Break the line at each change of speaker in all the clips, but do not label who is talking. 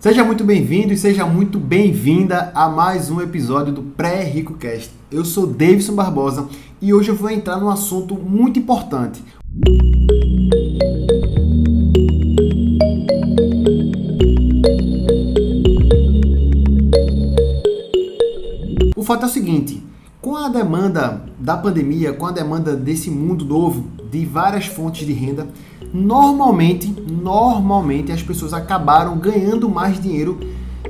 Seja muito bem-vindo e seja muito bem-vinda a mais um episódio do Pré-Rico Cast. Eu sou Davidson Barbosa e hoje eu vou entrar num assunto muito importante. O fato é o seguinte: com a demanda da pandemia, com a demanda desse mundo novo, de várias fontes de renda, normalmente, normalmente as pessoas acabaram ganhando mais dinheiro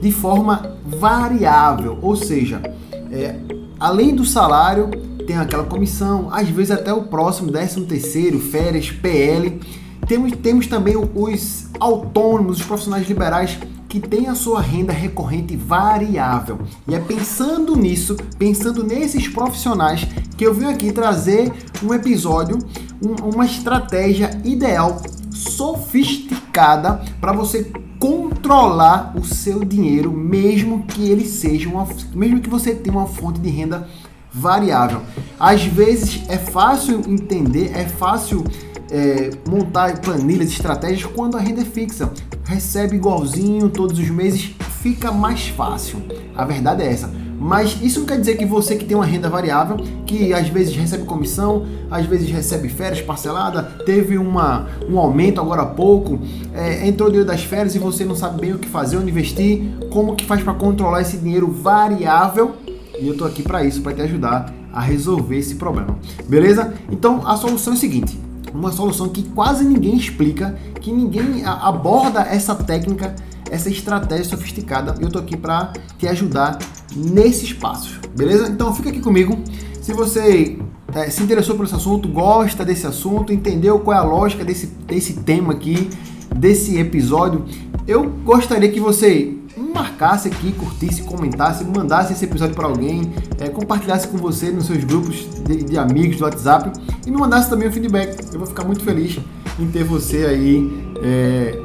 de forma variável, ou seja, é, além do salário tem aquela comissão, às vezes até o próximo, 13 terceiro, férias, PL. Temos, temos também os autônomos, os profissionais liberais que têm a sua renda recorrente variável. E é pensando nisso, pensando nesses profissionais, que eu venho aqui trazer um episódio um, uma estratégia ideal, sofisticada para você controlar o seu dinheiro, mesmo que ele seja uma, mesmo que você tenha uma fonte de renda variável. Às vezes é fácil entender, é fácil é, montar planilhas, estratégias quando a renda é fixa. Recebe igualzinho todos os meses, fica mais fácil. A verdade é essa. Mas isso não quer dizer que você que tem uma renda variável, que às vezes recebe comissão, às vezes recebe férias parcelada, teve uma, um aumento agora há pouco, é, entrou dinheiro das férias e você não sabe bem o que fazer, onde investir, como que faz para controlar esse dinheiro variável. E eu tô aqui para isso, para te ajudar a resolver esse problema. Beleza? Então a solução é a seguinte: uma solução que quase ninguém explica, que ninguém aborda essa técnica essa estratégia sofisticada e eu tô aqui para te ajudar nesses passos, beleza? Então fica aqui comigo. Se você é, se interessou por esse assunto, gosta desse assunto, entendeu qual é a lógica desse, desse tema aqui, desse episódio, eu gostaria que você marcasse aqui, curtisse, comentasse, mandasse esse episódio para alguém, é, compartilhasse com você nos seus grupos de, de, amigos do WhatsApp e me mandasse também um feedback. Eu vou ficar muito feliz em ter você aí é,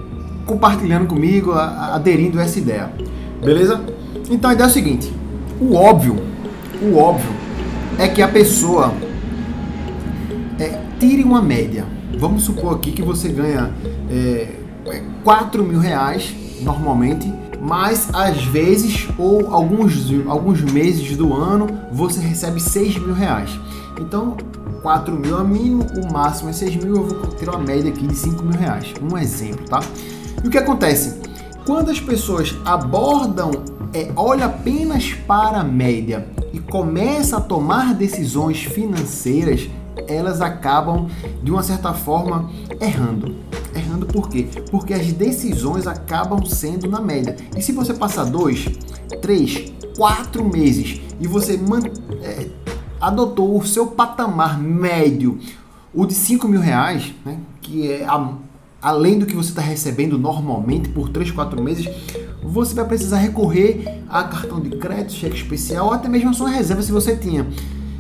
compartilhando comigo, aderindo a essa ideia. Beleza? Então a ideia é o seguinte: o óbvio, o óbvio é que a pessoa é, tire uma média. Vamos supor aqui que você ganha é, 4 mil reais normalmente, mas às vezes ou alguns, alguns meses do ano você recebe 6 mil reais. Então 4 mil é mínimo, o máximo é 6 mil, eu vou ter uma média aqui de 5 mil reais. Um exemplo, tá? E o que acontece? Quando as pessoas abordam, é, olha apenas para a média e começa a tomar decisões financeiras, elas acabam de uma certa forma errando. Errando por quê? Porque as decisões acabam sendo na média. E se você passar dois, três, quatro meses e você é, adotou o seu patamar médio, o de 5 mil reais, né, que é a além do que você está recebendo normalmente por 3, 4 meses, você vai precisar recorrer a cartão de crédito, cheque especial ou até mesmo a sua reserva se você tinha.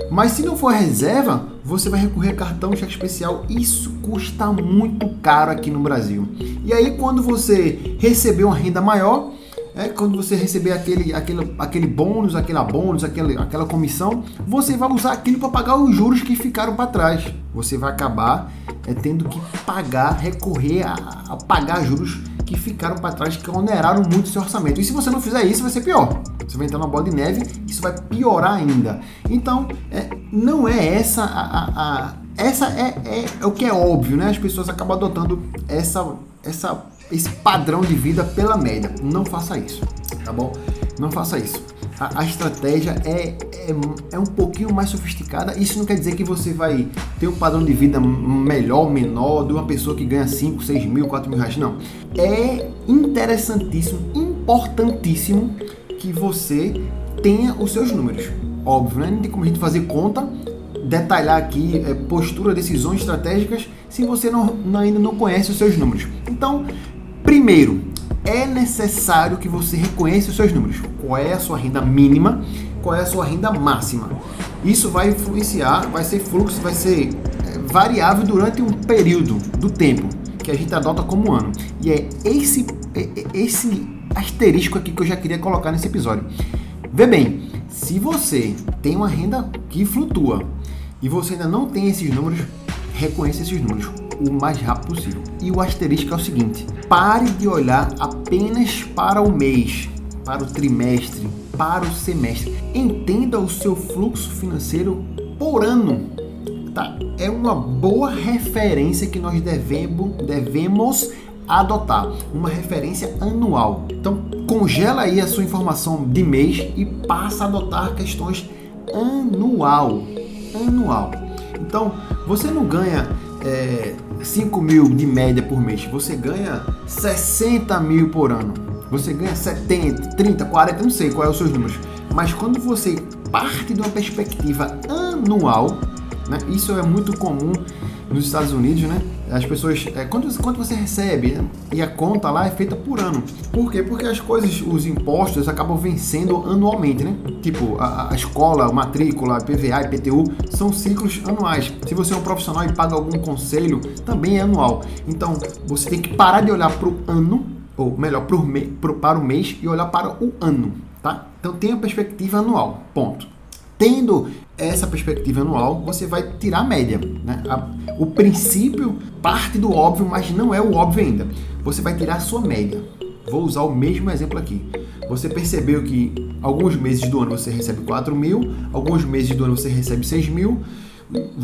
Mas se não for reserva, você vai recorrer a cartão, cheque especial. Isso custa muito caro aqui no Brasil. E aí quando você receber uma renda maior, é quando você receber aquele, aquele, aquele bônus, aquela bônus, aquele, aquela comissão, você vai usar aquilo para pagar os juros que ficaram para trás. Você vai acabar é, tendo que pagar, recorrer a, a pagar juros que ficaram para trás, que oneraram muito seu orçamento. E se você não fizer isso, vai ser pior. Você vai entrar numa bola de neve, isso vai piorar ainda. Então, é, não é essa a, a, a essa é, é, é, o que é óbvio, né? As pessoas acabam adotando essa, essa esse padrão de vida pela média. Não faça isso, tá bom? Não faça isso. A, a estratégia é, é, é, um pouquinho mais sofisticada. Isso não quer dizer que você vai ter um padrão de vida melhor, menor, de uma pessoa que ganha 5, 6 mil, 4 mil reais. Não. É interessantíssimo, importantíssimo que você tenha os seus números. Óbvio, né? Não tem como a gente fazer conta, detalhar aqui é, postura, decisões estratégicas se você não, ainda não conhece os seus números. Então, Primeiro, é necessário que você reconheça os seus números. Qual é a sua renda mínima, qual é a sua renda máxima. Isso vai influenciar, vai ser fluxo, vai ser é, variável durante um período do tempo que a gente adota como ano. E é esse, é, é, esse asterisco aqui que eu já queria colocar nesse episódio. Vê bem, se você tem uma renda que flutua e você ainda não tem esses números, reconheça esses números. O mais rápido possível. E o asterisco é o seguinte: pare de olhar apenas para o mês, para o trimestre, para o semestre. Entenda o seu fluxo financeiro por ano. Tá? É uma boa referência que nós devemos, devemos adotar, uma referência anual. Então, congela aí a sua informação de mês e passa a adotar questões anual. Anual. Então, você não ganha é, 5 mil de média por mês, você ganha 60 mil por ano. Você ganha 70, 30, 40, não sei qual é os seus números. Mas quando você parte de uma perspectiva anual, né, isso é muito comum nos Estados Unidos, né? As pessoas, é, quanto, quanto você recebe né? e a conta lá é feita por ano. Por quê? Porque as coisas, os impostos acabam vencendo anualmente, né? Tipo, a, a escola, a matrícula, PVA e PTU são ciclos anuais. Se você é um profissional e paga algum conselho, também é anual. Então, você tem que parar de olhar para o ano, ou melhor, pro me, pro, para o mês e olhar para o ano, tá? Então, tenha perspectiva anual, ponto. Tendo essa perspectiva anual, você vai tirar a média. Né? A, o princípio parte do óbvio, mas não é o óbvio ainda. Você vai tirar a sua média. Vou usar o mesmo exemplo aqui. Você percebeu que alguns meses do ano você recebe 4 mil, alguns meses do ano você recebe 6 mil,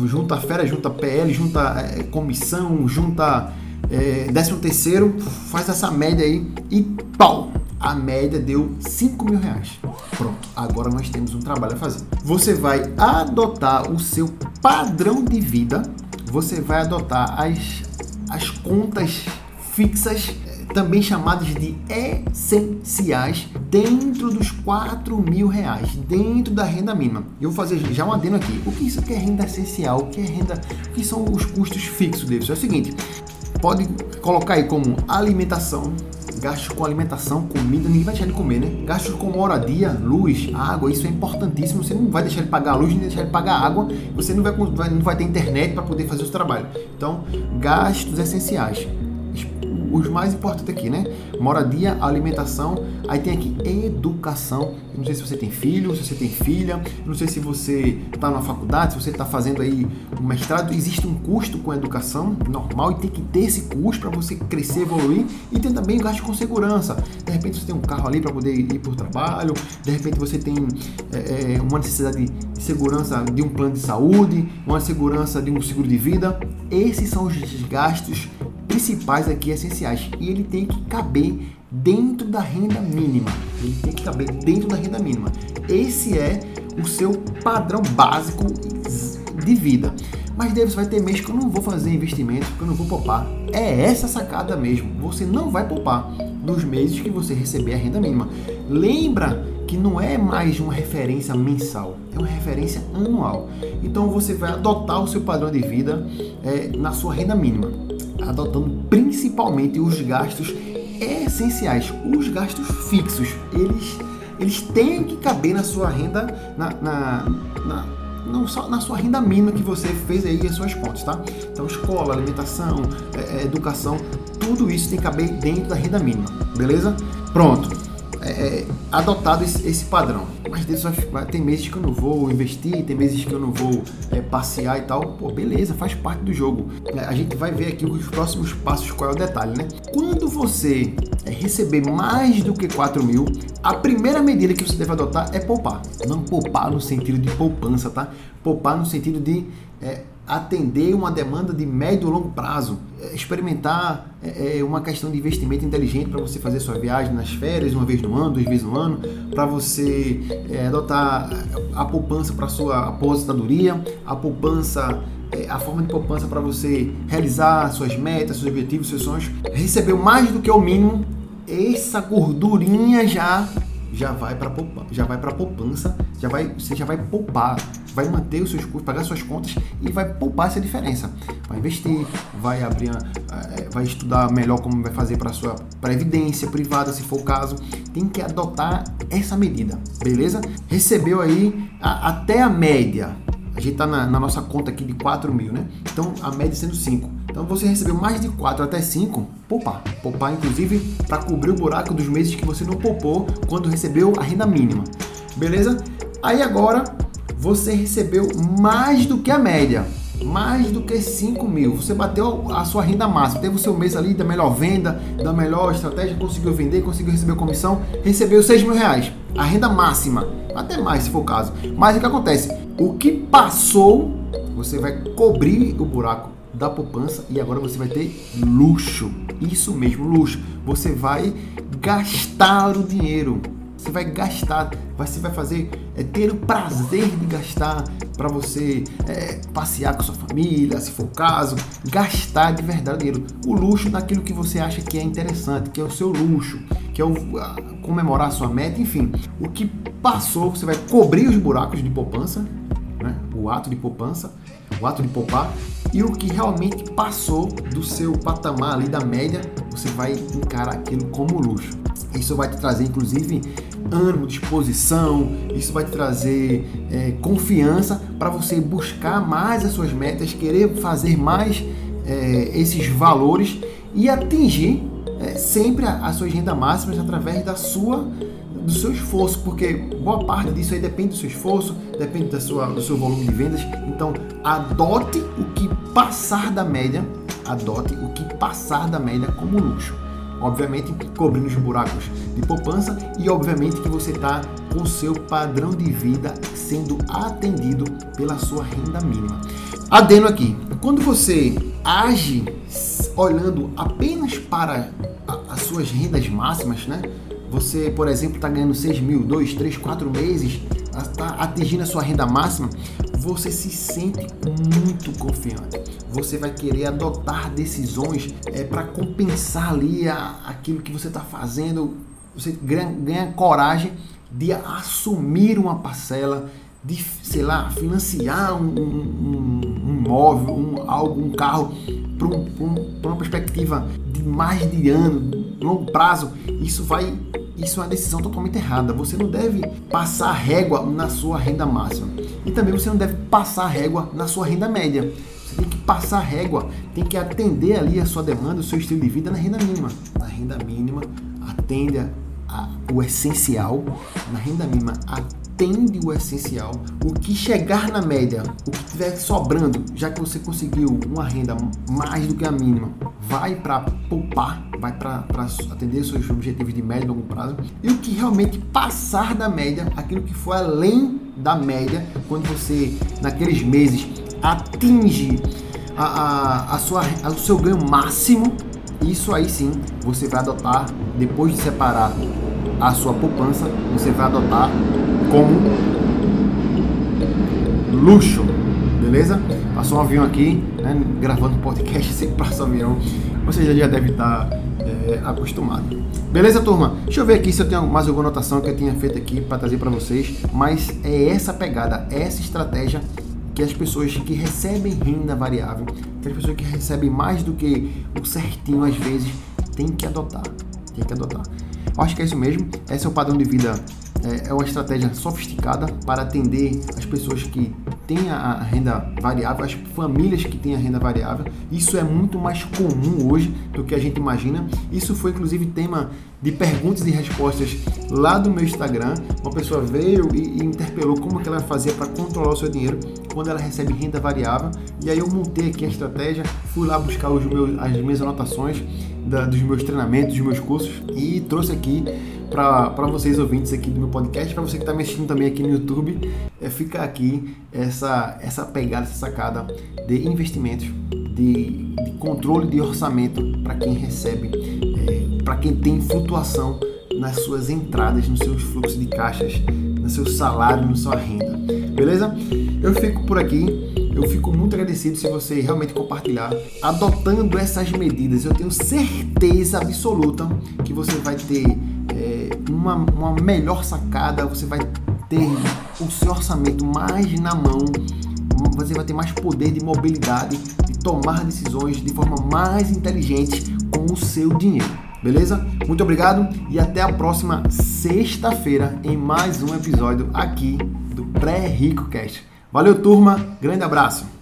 junta férias, junta PL, junta é, comissão, junta é, décimo terceiro, faz essa média aí e pau! A média deu 5 mil reais. Pronto, agora nós temos um trabalho a fazer. Você vai adotar o seu padrão de vida, você vai adotar as, as contas fixas, também chamadas de essenciais, dentro dos 4 mil reais, dentro da renda mínima. Eu vou fazer já um adendo aqui. O que isso que é renda essencial? O que é renda? O que são os custos fixos deles? É o seguinte: pode colocar aí como alimentação, gastos com alimentação, comida, ninguém vai deixar de comer, né? Gastos com moradia, luz, água, isso é importantíssimo. Você não vai deixar de pagar a luz, nem deixar de pagar a água, você não vai, não vai ter internet para poder fazer o seu trabalho. Então, gastos essenciais os mais importantes aqui, né? Moradia, alimentação, aí tem aqui educação. Não sei se você tem filho, se você tem filha, não sei se você está na faculdade, se você está fazendo aí um mestrado, existe um custo com a educação normal e tem que ter esse custo para você crescer, evoluir e tem também o gasto com segurança. De repente você tem um carro ali para poder ir para o trabalho, de repente você tem é, é, uma necessidade de segurança de um plano de saúde, uma segurança de um seguro de vida. Esses são os gastos principais aqui essenciais e ele tem que caber dentro da renda mínima. Ele tem que caber dentro da renda mínima. Esse é o seu padrão básico de vida. Mas Davis vai ter mês que eu não vou fazer investimento, que eu não vou poupar. É essa sacada mesmo. Você não vai poupar nos meses que você receber a renda mínima. Lembra que não é mais uma referência mensal, é uma referência anual. Então você vai adotar o seu padrão de vida é, na sua renda mínima adotando principalmente os gastos essenciais, os gastos fixos. Eles, eles têm que caber na sua renda, na, na, na não só na sua renda mínima que você fez aí as suas contas, tá? Então, escola, alimentação, é, é educação, tudo isso tem que caber dentro da renda mínima, beleza? Pronto é, é, adotado esse, esse, padrão. Mas Deus vai, vai, tem meses que eu não vou investir, tem meses que eu não vou é, passear e tal. Pô, beleza, faz parte do jogo. É, a gente vai ver aqui os próximos passos, qual é o detalhe, né? Quando você é, receber mais do que 4 mil, a primeira medida que você deve adotar é poupar. Não poupar no sentido de poupança, tá? Poupar no sentido de atender uma demanda de médio e longo prazo, é, experimentar é, é, uma questão de investimento inteligente para você fazer sua viagem nas férias, uma vez no ano, duas vezes no ano, para você é, adotar a poupança para sua aposentadoria, a poupança é, a forma de poupança para você realizar suas metas, seus objetivos, seus sonhos, recebeu mais do que o mínimo, essa gordurinha já já vai para já vai para poupança, já vai você já vai poupar, vai manter os seus custos, pagar suas contas e vai poupar essa diferença. Vai investir, vai abrir, eh, vai estudar melhor como vai fazer para sua previdência privada, se for o caso. Tem que adotar essa medida, beleza? Recebeu aí a, até a média. A gente está na, na, nossa conta aqui de 4 mil, né? Então a média sendo 5. Então você recebeu mais de 4 até 5, poupar. Poupar, inclusive, para cobrir o buraco dos meses que você não poupou quando recebeu a renda mínima. Beleza? Aí agora você recebeu mais do que a média. mais do que 5 mil, você bateu a sua renda máxima, teve o seu mês ali da melhor venda, da melhor estratégia, conseguiu vender, conseguiu receber comissão, recebeu 6 mil reais, a renda máxima, até mais se for o caso. Mas o que acontece? O que passou, você vai cobrir o buraco da poupança e agora você vai ter luxo. Isso mesmo, luxo. Você vai gastar o dinheiro. Você vai gastar, você vai fazer, é, ter o prazer de gastar para você é, passear com sua família, se for o caso, gastar de verdade o dinheiro. O luxo daquilo que você acha que é interessante, que é o seu luxo, que é o, a, comemorar a sua meta, enfim. O que passou, você vai cobrir os buracos de poupança, né? o ato de poupança, o ato de poupar, e o que realmente passou do seu patamar ali da média, você vai encarar aquilo como luxo. Isso vai te trazer, inclusive, ânimo, disposição, isso vai te trazer é, confiança para você buscar mais as suas metas, querer fazer mais é, esses valores e atingir é, sempre as suas rendas máximas através da sua do seu esforço, porque boa parte disso aí depende do seu esforço, depende da sua, do seu volume de vendas. Então, adote o que passar da média, adote o que passar da média como luxo. Obviamente, cobrindo os buracos de poupança e obviamente que você está com o seu padrão de vida sendo atendido pela sua renda mínima. Adendo aqui, quando você age olhando apenas para as suas rendas máximas, né? Você, por exemplo, está ganhando 6 mil, 2, 3, 4 meses, está atingindo a sua renda máxima, você se sente muito confiante. Você vai querer adotar decisões é, para compensar ali a, aquilo que você está fazendo. Você ganha, ganha coragem de assumir uma parcela, de, sei lá, financiar um, um, um imóvel, um, algo, um carro para um, uma perspectiva de mais de ano, longo prazo, isso vai isso é uma decisão totalmente errada. Você não deve passar régua na sua renda máxima. E também você não deve passar régua na sua renda média. Você tem que passar régua, tem que atender ali a sua demanda, o seu estilo de vida na renda mínima. Na renda mínima, atende a, a, o essencial. Na renda mínima, atende atende o essencial. O que chegar na média, o que estiver sobrando, já que você conseguiu uma renda mais do que a mínima, vai para poupar, vai para atender seus objetivos de médio e longo prazo. E o que realmente passar da média, aquilo que for além da média, quando você, naqueles meses, atinge a, a, a sua, a, o seu ganho máximo, isso aí sim você vai adotar depois de separar a sua poupança, você vai adotar como luxo, beleza? Passou um avião aqui, né, gravando podcast, sempre passa um avião, você já deve estar é, acostumado. Beleza, turma? Deixa eu ver aqui se eu tenho mais alguma anotação que eu tinha feito aqui para trazer para vocês, mas é essa pegada, essa estratégia que as pessoas que recebem renda variável, que as pessoas que recebem mais do que o certinho às vezes, têm que adotar. Tem que adotar. Acho que é isso mesmo. Esse é o padrão de vida é, é uma estratégia sofisticada para atender as pessoas que têm a renda variável, as famílias que têm a renda variável. Isso é muito mais comum hoje do que a gente imagina. Isso foi inclusive tema de perguntas e respostas lá do meu Instagram. Uma pessoa veio e, interpelou como que ela fazia para controlar o seu dinheiro quando ela recebe renda variável. E aí eu montei aqui a estratégia, fui lá buscar os meus, as minhas anotações da, dos meus treinamentos, dos meus cursos e trouxe aqui para vocês ouvintes aqui do meu podcast, para você que está me assistindo também aqui no YouTube, é, fica aqui essa, essa pegada, essa sacada de investimentos, de, de controle de orçamento para quem recebe, é, para quem tem flutuação nas suas entradas, nos seus fluxos de caixas, no seu salário, na sua renda. Beleza? Eu fico por aqui. Eu fico muito agradecido se você realmente compartilhar, adotando essas medidas. Eu tenho certeza absoluta que você vai ter é, uma, uma melhor sacada, você vai ter o seu orçamento mais na mão, você vai ter mais poder de mobilidade, de tomar decisões de forma mais inteligente com o seu dinheiro. Beleza? Muito obrigado e até a próxima sexta-feira em mais um episódio aqui do Pré-Rico Cast. Valeu, turma. Grande abraço.